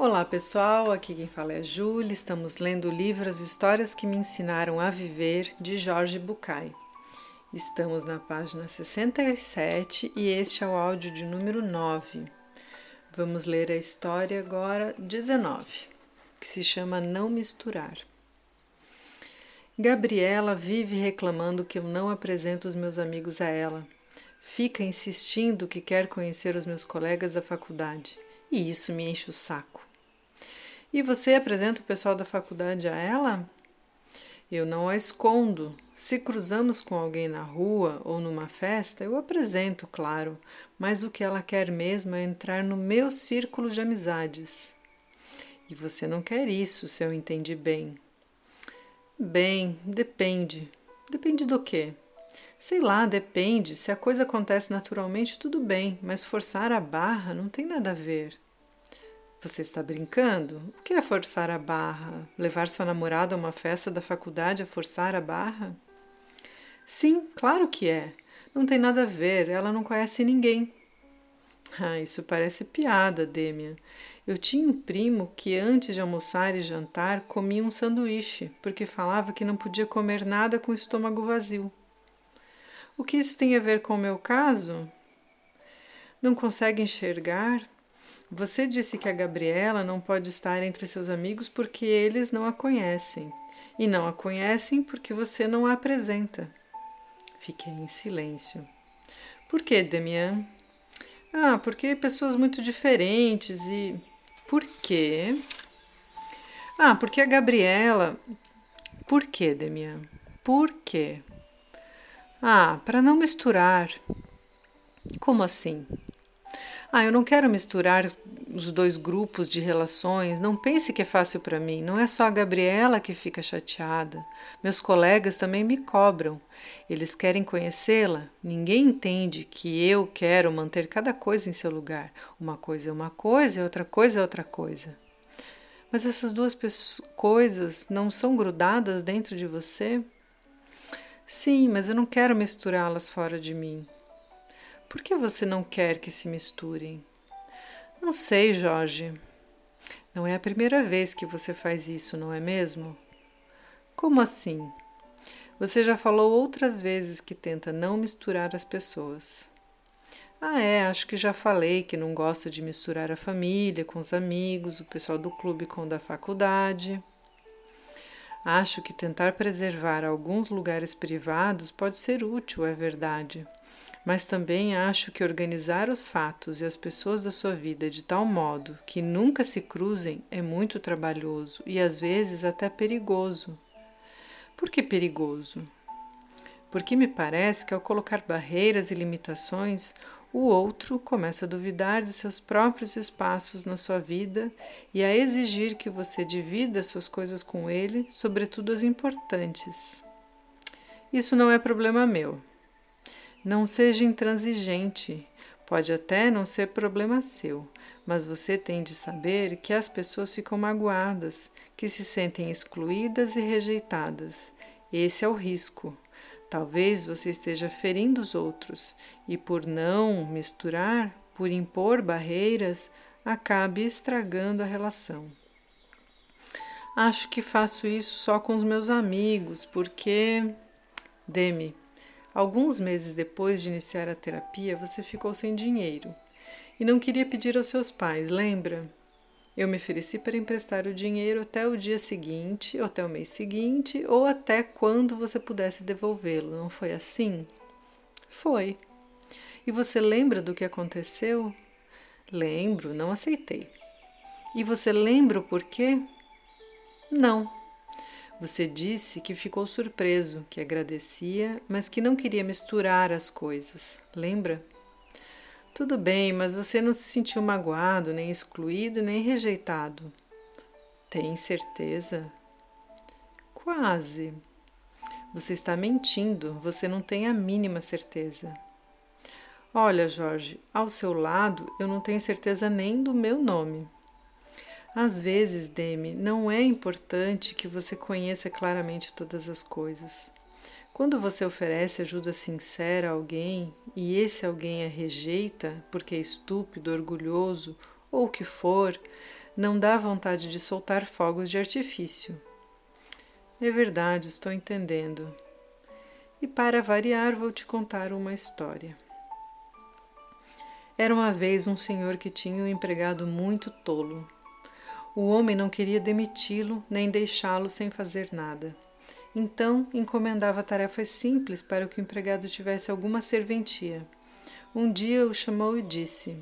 Olá pessoal, aqui quem fala é a Júlia. Estamos lendo o livro As Histórias que Me Ensinaram a Viver, de Jorge Bucay. Estamos na página 67 e este é o áudio de número 9. Vamos ler a história agora 19, que se chama Não Misturar. Gabriela vive reclamando que eu não apresento os meus amigos a ela. Fica insistindo que quer conhecer os meus colegas da faculdade, e isso me enche o saco. E você apresenta o pessoal da faculdade a ela? Eu não a escondo. Se cruzamos com alguém na rua ou numa festa, eu apresento, claro, mas o que ela quer mesmo é entrar no meu círculo de amizades. E você não quer isso, se eu entendi bem. Bem, depende. Depende do quê? Sei lá, depende. Se a coisa acontece naturalmente, tudo bem, mas forçar a barra não tem nada a ver. Você está brincando? O que é forçar a barra? Levar sua namorada a uma festa da faculdade a forçar a barra? Sim, claro que é. Não tem nada a ver, ela não conhece ninguém. Ah, isso parece piada, Demian. Eu tinha um primo que antes de almoçar e jantar comia um sanduíche, porque falava que não podia comer nada com o estômago vazio. O que isso tem a ver com o meu caso? Não consegue enxergar? Você disse que a Gabriela não pode estar entre seus amigos porque eles não a conhecem. E não a conhecem porque você não a apresenta. Fiquei em silêncio. Por que, Demian? Ah, porque pessoas muito diferentes e. Por quê? Ah, porque a Gabriela. Por quê, Demian? Por quê? Ah, para não misturar. Como assim? Ah, eu não quero misturar os dois grupos de relações. Não pense que é fácil para mim. Não é só a Gabriela que fica chateada. Meus colegas também me cobram. Eles querem conhecê-la. Ninguém entende que eu quero manter cada coisa em seu lugar. Uma coisa é uma coisa outra coisa é outra coisa. Mas essas duas coisas não são grudadas dentro de você? Sim, mas eu não quero misturá-las fora de mim. Por que você não quer que se misturem? Não sei, Jorge. Não é a primeira vez que você faz isso, não é mesmo? Como assim? Você já falou outras vezes que tenta não misturar as pessoas. Ah, é, acho que já falei que não gosta de misturar a família com os amigos, o pessoal do clube com o da faculdade. Acho que tentar preservar alguns lugares privados pode ser útil, é verdade mas também acho que organizar os fatos e as pessoas da sua vida de tal modo que nunca se cruzem é muito trabalhoso e às vezes até perigoso. Por que perigoso? Porque me parece que ao colocar barreiras e limitações, o outro começa a duvidar de seus próprios espaços na sua vida e a exigir que você divida suas coisas com ele, sobretudo as importantes. Isso não é problema meu. Não seja intransigente. Pode até não ser problema seu, mas você tem de saber que as pessoas ficam magoadas, que se sentem excluídas e rejeitadas. Esse é o risco. Talvez você esteja ferindo os outros e, por não misturar, por impor barreiras, acabe estragando a relação. Acho que faço isso só com os meus amigos, porque. Deme, Alguns meses depois de iniciar a terapia, você ficou sem dinheiro e não queria pedir aos seus pais, lembra? Eu me ofereci para emprestar o dinheiro até o dia seguinte, ou até o mês seguinte, ou até quando você pudesse devolvê-lo, não foi assim? Foi. E você lembra do que aconteceu? Lembro, não aceitei. E você lembra o porquê? Não. Você disse que ficou surpreso, que agradecia, mas que não queria misturar as coisas. Lembra? Tudo bem, mas você não se sentiu magoado, nem excluído, nem rejeitado. Tem certeza? Quase. Você está mentindo, você não tem a mínima certeza. Olha, Jorge, ao seu lado eu não tenho certeza nem do meu nome. Às vezes, Demi, não é importante que você conheça claramente todas as coisas. Quando você oferece ajuda sincera a alguém e esse alguém a rejeita porque é estúpido, orgulhoso ou o que for, Não dá vontade de soltar fogos de artifício. É verdade, estou entendendo. E para variar, vou te contar uma história. Era uma vez um senhor que tinha um empregado muito tolo. O homem não queria demiti-lo nem deixá-lo sem fazer nada. Então encomendava tarefas simples para que o empregado tivesse alguma serventia. Um dia o chamou e disse: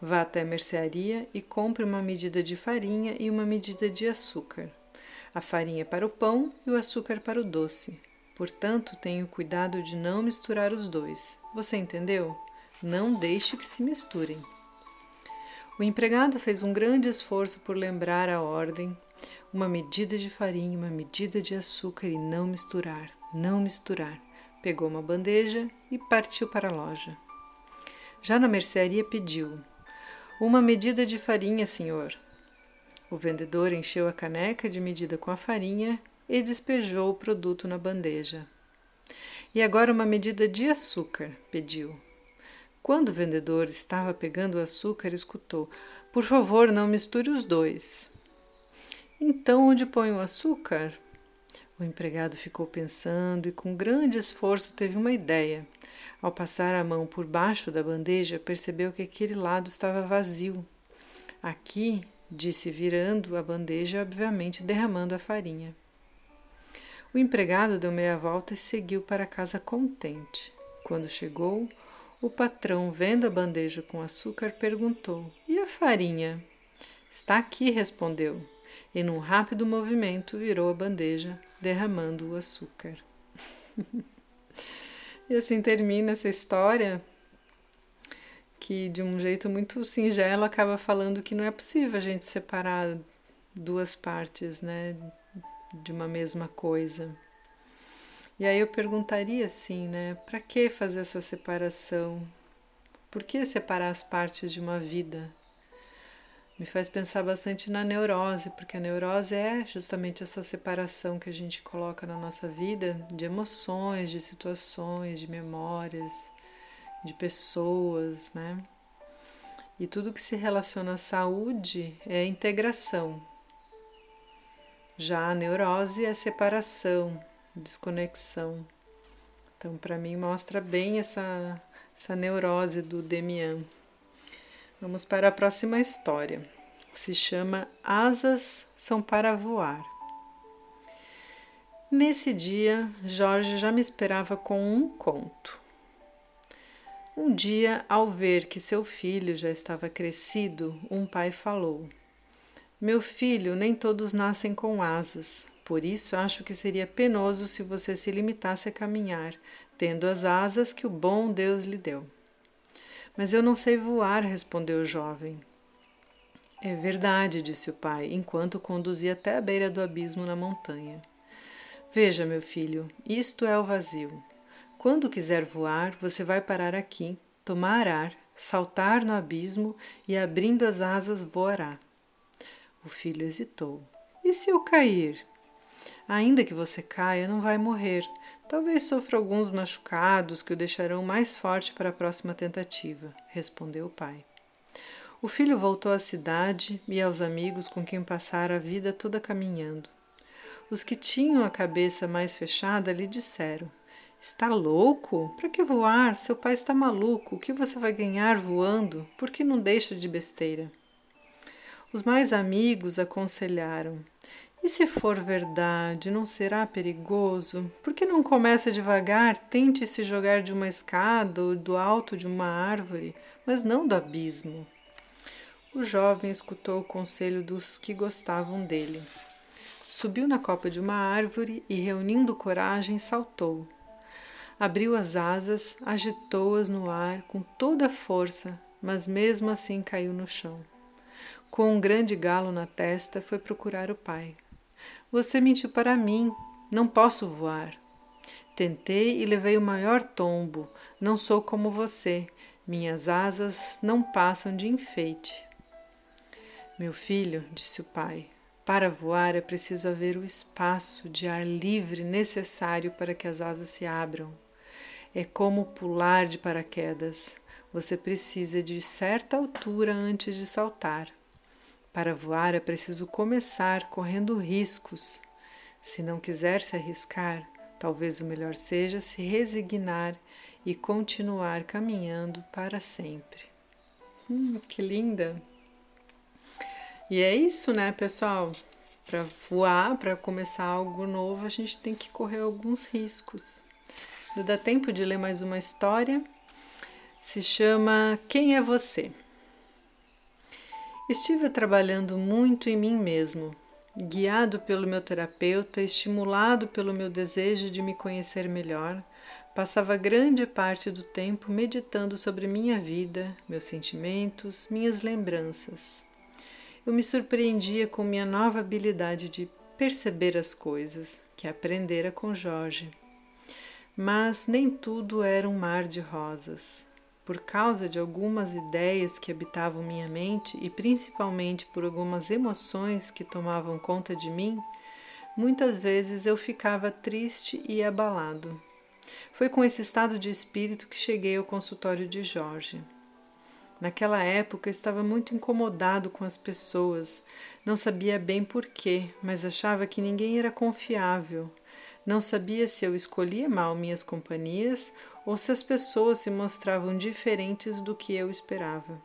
Vá até a mercearia e compre uma medida de farinha e uma medida de açúcar. A farinha para o pão e o açúcar para o doce. Portanto, tenha cuidado de não misturar os dois. Você entendeu? Não deixe que se misturem. O empregado fez um grande esforço por lembrar a ordem, uma medida de farinha, uma medida de açúcar e não misturar, não misturar. Pegou uma bandeja e partiu para a loja. Já na mercearia pediu: Uma medida de farinha, senhor. O vendedor encheu a caneca de medida com a farinha e despejou o produto na bandeja. E agora uma medida de açúcar, pediu. Quando o vendedor estava pegando o açúcar, escutou: Por favor, não misture os dois. Então, onde põe o açúcar? O empregado ficou pensando e, com grande esforço, teve uma ideia. Ao passar a mão por baixo da bandeja, percebeu que aquele lado estava vazio. Aqui, disse, virando a bandeja, obviamente derramando a farinha. O empregado deu meia volta e seguiu para casa contente. Quando chegou, o patrão, vendo a bandeja com açúcar, perguntou: E a farinha? Está aqui, respondeu, e num rápido movimento virou a bandeja, derramando o açúcar. e assim termina essa história que de um jeito muito singelo acaba falando que não é possível a gente separar duas partes, né, de uma mesma coisa. E aí eu perguntaria assim, né? Para que fazer essa separação? Por que separar as partes de uma vida? Me faz pensar bastante na neurose, porque a neurose é justamente essa separação que a gente coloca na nossa vida de emoções, de situações, de memórias, de pessoas, né? E tudo que se relaciona à saúde é integração. Já a neurose é separação, desconexão. Então, para mim, mostra bem essa, essa neurose do Demian. Vamos para a próxima história. Se chama Asas são para voar. Nesse dia, Jorge já me esperava com um conto. Um dia, ao ver que seu filho já estava crescido, um pai falou: Meu filho, nem todos nascem com asas. Por isso, acho que seria penoso se você se limitasse a caminhar, tendo as asas que o bom Deus lhe deu. Mas eu não sei voar, respondeu o jovem. É verdade, disse o pai, enquanto conduzia até a beira do abismo na montanha. Veja, meu filho, isto é o vazio. Quando quiser voar, você vai parar aqui, tomar ar, saltar no abismo e, abrindo as asas, voará. O filho hesitou. E se eu cair? Ainda que você caia, não vai morrer. Talvez sofra alguns machucados que o deixarão mais forte para a próxima tentativa, respondeu o pai. O filho voltou à cidade e aos amigos com quem passara a vida toda caminhando. Os que tinham a cabeça mais fechada lhe disseram: Está louco? Para que voar? Seu pai está maluco. O que você vai ganhar voando? Por que não deixa de besteira? Os mais amigos aconselharam: e se for verdade, não será perigoso? Por que não começa devagar, tente se jogar de uma escada ou do alto de uma árvore, mas não do abismo? O jovem escutou o conselho dos que gostavam dele. Subiu na copa de uma árvore e, reunindo coragem, saltou. Abriu as asas, agitou-as no ar com toda a força, mas mesmo assim caiu no chão. Com um grande galo na testa, foi procurar o pai. Você mentiu para mim. Não posso voar. Tentei e levei o maior tombo. Não sou como você. Minhas asas não passam de enfeite. Meu filho, disse o pai, para voar é preciso haver o espaço de ar livre necessário para que as asas se abram. É como pular de paraquedas. Você precisa de certa altura antes de saltar. Para voar é preciso começar correndo riscos. Se não quiser se arriscar, talvez o melhor seja se resignar e continuar caminhando para sempre. Hum, que linda! E é isso, né, pessoal? Para voar, para começar algo novo, a gente tem que correr alguns riscos. Dá tempo de ler mais uma história. Se chama Quem é Você? Estive trabalhando muito em mim mesmo, guiado pelo meu terapeuta, estimulado pelo meu desejo de me conhecer melhor. Passava grande parte do tempo meditando sobre minha vida, meus sentimentos, minhas lembranças eu me surpreendia com minha nova habilidade de perceber as coisas, que aprendera com Jorge. Mas nem tudo era um mar de rosas. Por causa de algumas ideias que habitavam minha mente e principalmente por algumas emoções que tomavam conta de mim, muitas vezes eu ficava triste e abalado. Foi com esse estado de espírito que cheguei ao consultório de Jorge. Naquela época estava muito incomodado com as pessoas, não sabia bem porquê, mas achava que ninguém era confiável. Não sabia se eu escolhia mal minhas companhias ou se as pessoas se mostravam diferentes do que eu esperava.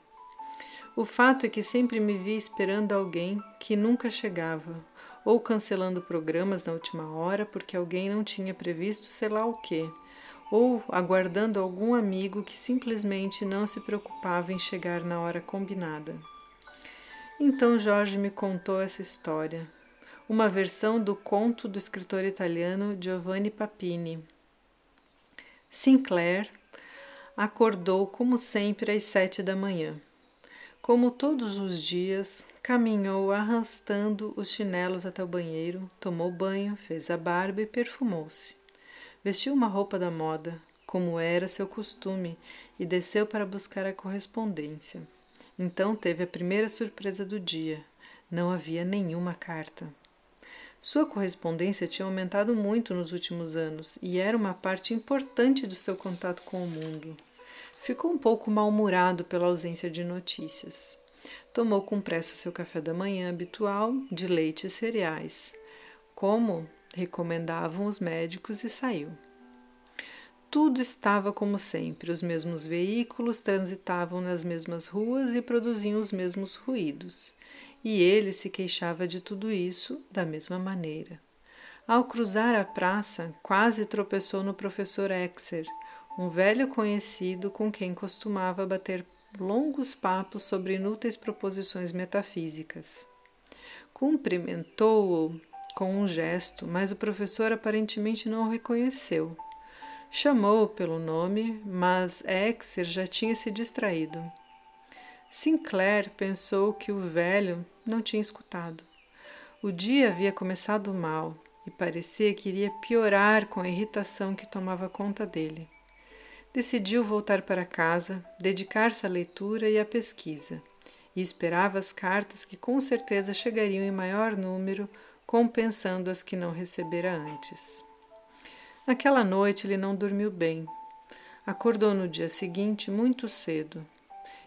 O fato é que sempre me via esperando alguém que nunca chegava, ou cancelando programas na última hora porque alguém não tinha previsto sei lá o quê ou aguardando algum amigo que simplesmente não se preocupava em chegar na hora combinada. Então Jorge me contou essa história, uma versão do conto do escritor italiano Giovanni Papini. Sinclair acordou como sempre às sete da manhã. Como todos os dias, caminhou arrastando os chinelos até o banheiro, tomou banho, fez a barba e perfumou-se. Vestiu uma roupa da moda, como era seu costume, e desceu para buscar a correspondência. Então teve a primeira surpresa do dia. Não havia nenhuma carta. Sua correspondência tinha aumentado muito nos últimos anos e era uma parte importante do seu contato com o mundo. Ficou um pouco mal-humorado pela ausência de notícias. Tomou com pressa seu café da manhã habitual de leite e cereais. Como recomendavam os médicos e saiu. Tudo estava como sempre, os mesmos veículos transitavam nas mesmas ruas e produziam os mesmos ruídos, e ele se queixava de tudo isso da mesma maneira. Ao cruzar a praça, quase tropeçou no professor Exer, um velho conhecido com quem costumava bater longos papos sobre inúteis proposições metafísicas. Cumprimentou-o com um gesto, mas o professor aparentemente não o reconheceu. Chamou-o pelo nome, mas Exer já tinha se distraído. Sinclair pensou que o velho não tinha escutado. O dia havia começado mal e parecia que iria piorar com a irritação que tomava conta dele. Decidiu voltar para casa, dedicar-se à leitura e à pesquisa, e esperava as cartas que com certeza chegariam em maior número compensando as que não recebera antes. Naquela noite ele não dormiu bem. Acordou no dia seguinte muito cedo.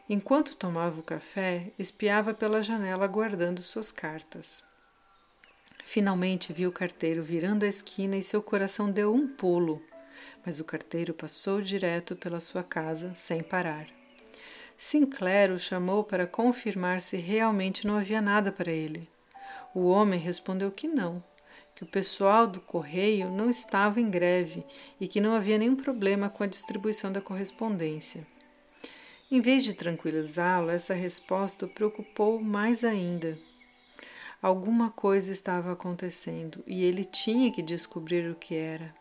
Enquanto tomava o café, espiava pela janela guardando suas cartas. Finalmente viu o carteiro virando a esquina e seu coração deu um pulo, mas o carteiro passou direto pela sua casa sem parar. Sinclair o chamou para confirmar se realmente não havia nada para ele. O homem respondeu que não, que o pessoal do correio não estava em greve e que não havia nenhum problema com a distribuição da correspondência. Em vez de tranquilizá-lo, essa resposta o preocupou mais ainda. Alguma coisa estava acontecendo e ele tinha que descobrir o que era.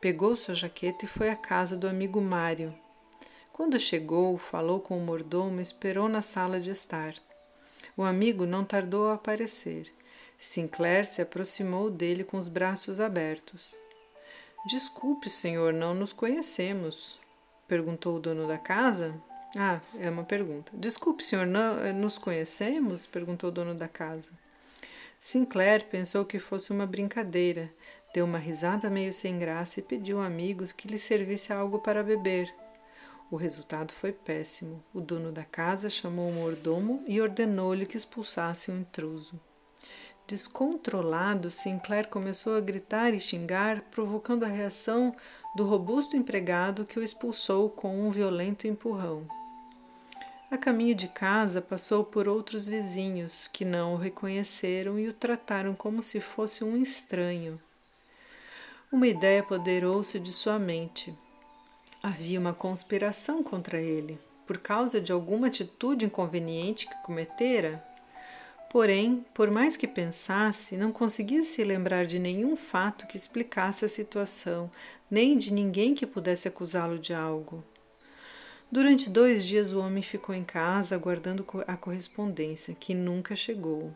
Pegou sua jaqueta e foi à casa do amigo Mário. Quando chegou, falou com o mordomo e esperou na sala de estar. O amigo não tardou a aparecer. Sinclair se aproximou dele com os braços abertos. Desculpe, senhor, não nos conhecemos, perguntou o dono da casa. Ah, é uma pergunta. Desculpe, senhor, não eh, nos conhecemos? perguntou o dono da casa. Sinclair pensou que fosse uma brincadeira, deu uma risada meio sem graça e pediu a amigos que lhe servisse algo para beber. O resultado foi péssimo. O dono da casa chamou o mordomo e ordenou-lhe que expulsasse o um intruso. Descontrolado, Sinclair começou a gritar e xingar, provocando a reação do robusto empregado que o expulsou com um violento empurrão. A caminho de casa, passou por outros vizinhos que não o reconheceram e o trataram como se fosse um estranho. Uma ideia apoderou-se de sua mente. Havia uma conspiração contra ele, por causa de alguma atitude inconveniente que cometera Porém, por mais que pensasse, não conseguia se lembrar de nenhum fato que explicasse a situação, nem de ninguém que pudesse acusá-lo de algo. Durante dois dias o homem ficou em casa aguardando a correspondência, que nunca chegou,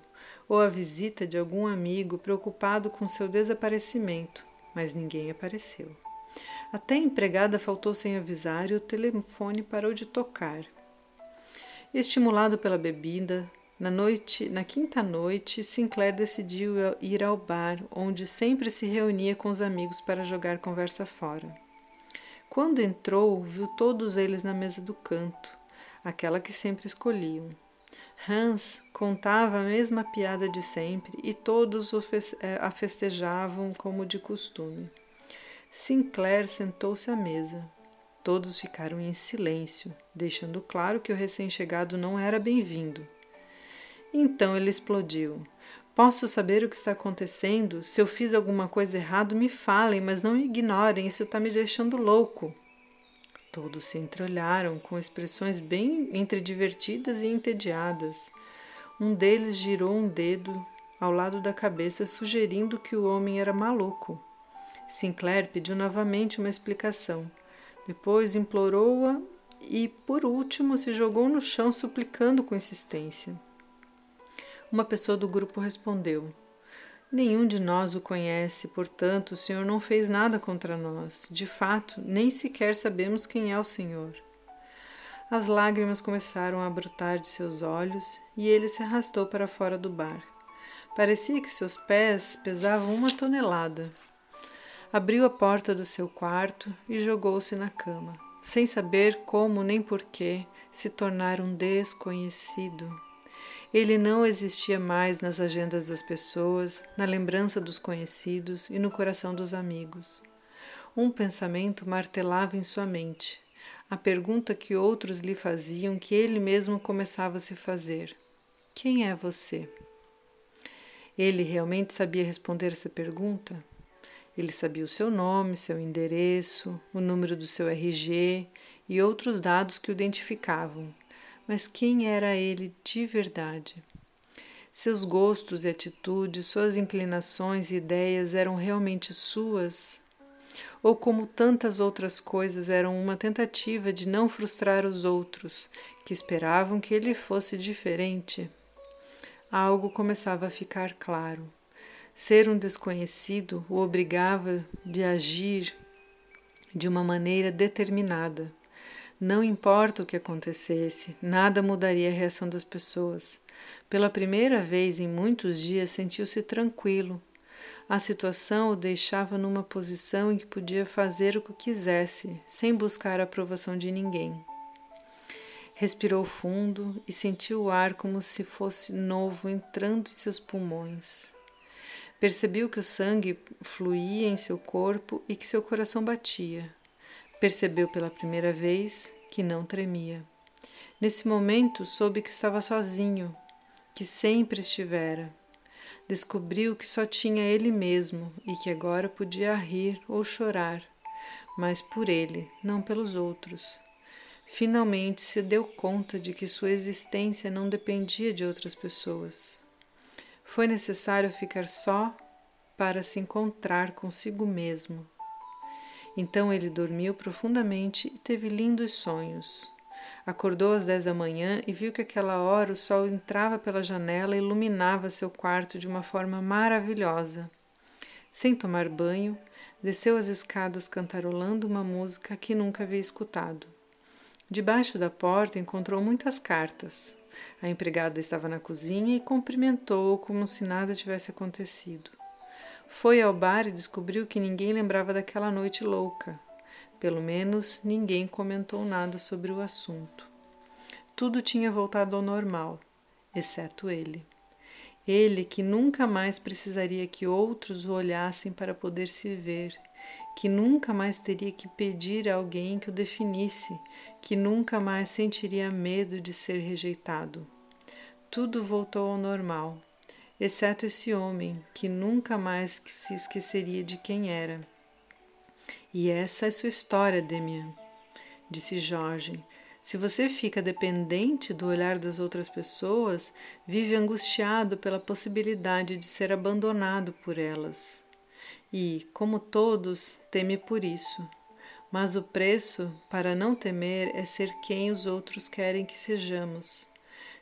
ou a visita de algum amigo preocupado com seu desaparecimento, mas ninguém apareceu. Até a empregada faltou sem avisar e o telefone parou de tocar. Estimulado pela bebida, na noite, na quinta noite, Sinclair decidiu ir ao bar, onde sempre se reunia com os amigos para jogar conversa fora. Quando entrou, viu todos eles na mesa do canto, aquela que sempre escolhiam. Hans contava a mesma piada de sempre e todos eh, a festejavam como de costume. Sinclair sentou-se à mesa. Todos ficaram em silêncio, deixando claro que o recém-chegado não era bem-vindo. Então ele explodiu. Posso saber o que está acontecendo? Se eu fiz alguma coisa errada, me falem, mas não me ignorem, isso está me deixando louco. Todos se entreolharam com expressões bem entre divertidas e entediadas. Um deles girou um dedo ao lado da cabeça, sugerindo que o homem era maluco. Sinclair pediu novamente uma explicação. Depois implorou-a e, por último, se jogou no chão suplicando com insistência. Uma pessoa do grupo respondeu: Nenhum de nós o conhece, portanto, o Senhor não fez nada contra nós. De fato, nem sequer sabemos quem é o Senhor. As lágrimas começaram a brotar de seus olhos e ele se arrastou para fora do bar. Parecia que seus pés pesavam uma tonelada. Abriu a porta do seu quarto e jogou-se na cama, sem saber como nem porquê se tornar um desconhecido. Ele não existia mais nas agendas das pessoas, na lembrança dos conhecidos e no coração dos amigos. Um pensamento martelava em sua mente, a pergunta que outros lhe faziam que ele mesmo começava a se fazer: Quem é você? Ele realmente sabia responder essa pergunta? Ele sabia o seu nome, seu endereço, o número do seu RG e outros dados que o identificavam, mas quem era ele de verdade? Seus gostos e atitudes, suas inclinações e ideias eram realmente suas? Ou, como tantas outras coisas, eram uma tentativa de não frustrar os outros, que esperavam que ele fosse diferente? Algo começava a ficar claro. Ser um desconhecido o obrigava de agir de uma maneira determinada. Não importa o que acontecesse, nada mudaria a reação das pessoas. Pela primeira vez em muitos dias sentiu-se tranquilo. A situação o deixava numa posição em que podia fazer o que quisesse, sem buscar a aprovação de ninguém. Respirou fundo e sentiu o ar como se fosse novo entrando em seus pulmões. Percebeu que o sangue fluía em seu corpo e que seu coração batia. Percebeu pela primeira vez que não tremia. Nesse momento soube que estava sozinho, que sempre estivera. Descobriu que só tinha ele mesmo e que agora podia rir ou chorar, mas por ele, não pelos outros. Finalmente se deu conta de que sua existência não dependia de outras pessoas. Foi necessário ficar só para se encontrar consigo mesmo. Então ele dormiu profundamente e teve lindos sonhos. Acordou às dez da manhã e viu que aquela hora o sol entrava pela janela e iluminava seu quarto de uma forma maravilhosa. Sem tomar banho, desceu as escadas cantarolando uma música que nunca havia escutado. Debaixo da porta encontrou muitas cartas. A empregada estava na cozinha e cumprimentou-o como se nada tivesse acontecido. Foi ao bar e descobriu que ninguém lembrava daquela noite louca. Pelo menos ninguém comentou nada sobre o assunto. Tudo tinha voltado ao normal, exceto ele. Ele que nunca mais precisaria que outros o olhassem para poder se ver, que nunca mais teria que pedir a alguém que o definisse, que nunca mais sentiria medo de ser rejeitado. Tudo voltou ao normal, exceto esse homem que nunca mais se esqueceria de quem era. E essa é sua história, Demian, disse Jorge. Se você fica dependente do olhar das outras pessoas, vive angustiado pela possibilidade de ser abandonado por elas. E, como todos, teme por isso. Mas o preço para não temer é ser quem os outros querem que sejamos.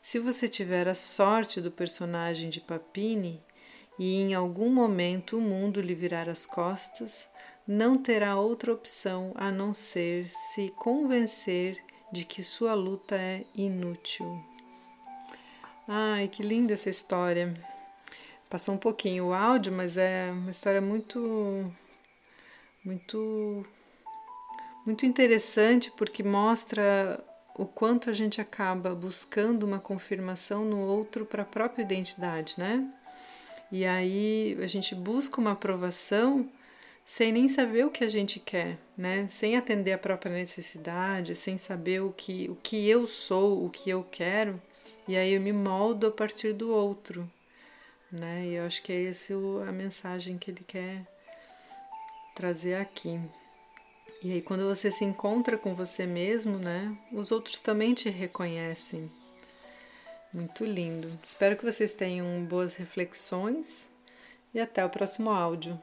Se você tiver a sorte do personagem de Papini e em algum momento o mundo lhe virar as costas, não terá outra opção a não ser se convencer de que sua luta é inútil. Ai, que linda essa história. Passou um pouquinho o áudio, mas é uma história muito muito muito interessante porque mostra o quanto a gente acaba buscando uma confirmação no outro para a própria identidade, né? E aí a gente busca uma aprovação sem nem saber o que a gente quer, né? Sem atender a própria necessidade, sem saber o que, o que eu sou, o que eu quero, e aí eu me moldo a partir do outro, né? E eu acho que é essa a mensagem que ele quer trazer aqui. E aí, quando você se encontra com você mesmo, né, os outros também te reconhecem. Muito lindo. Espero que vocês tenham boas reflexões e até o próximo áudio.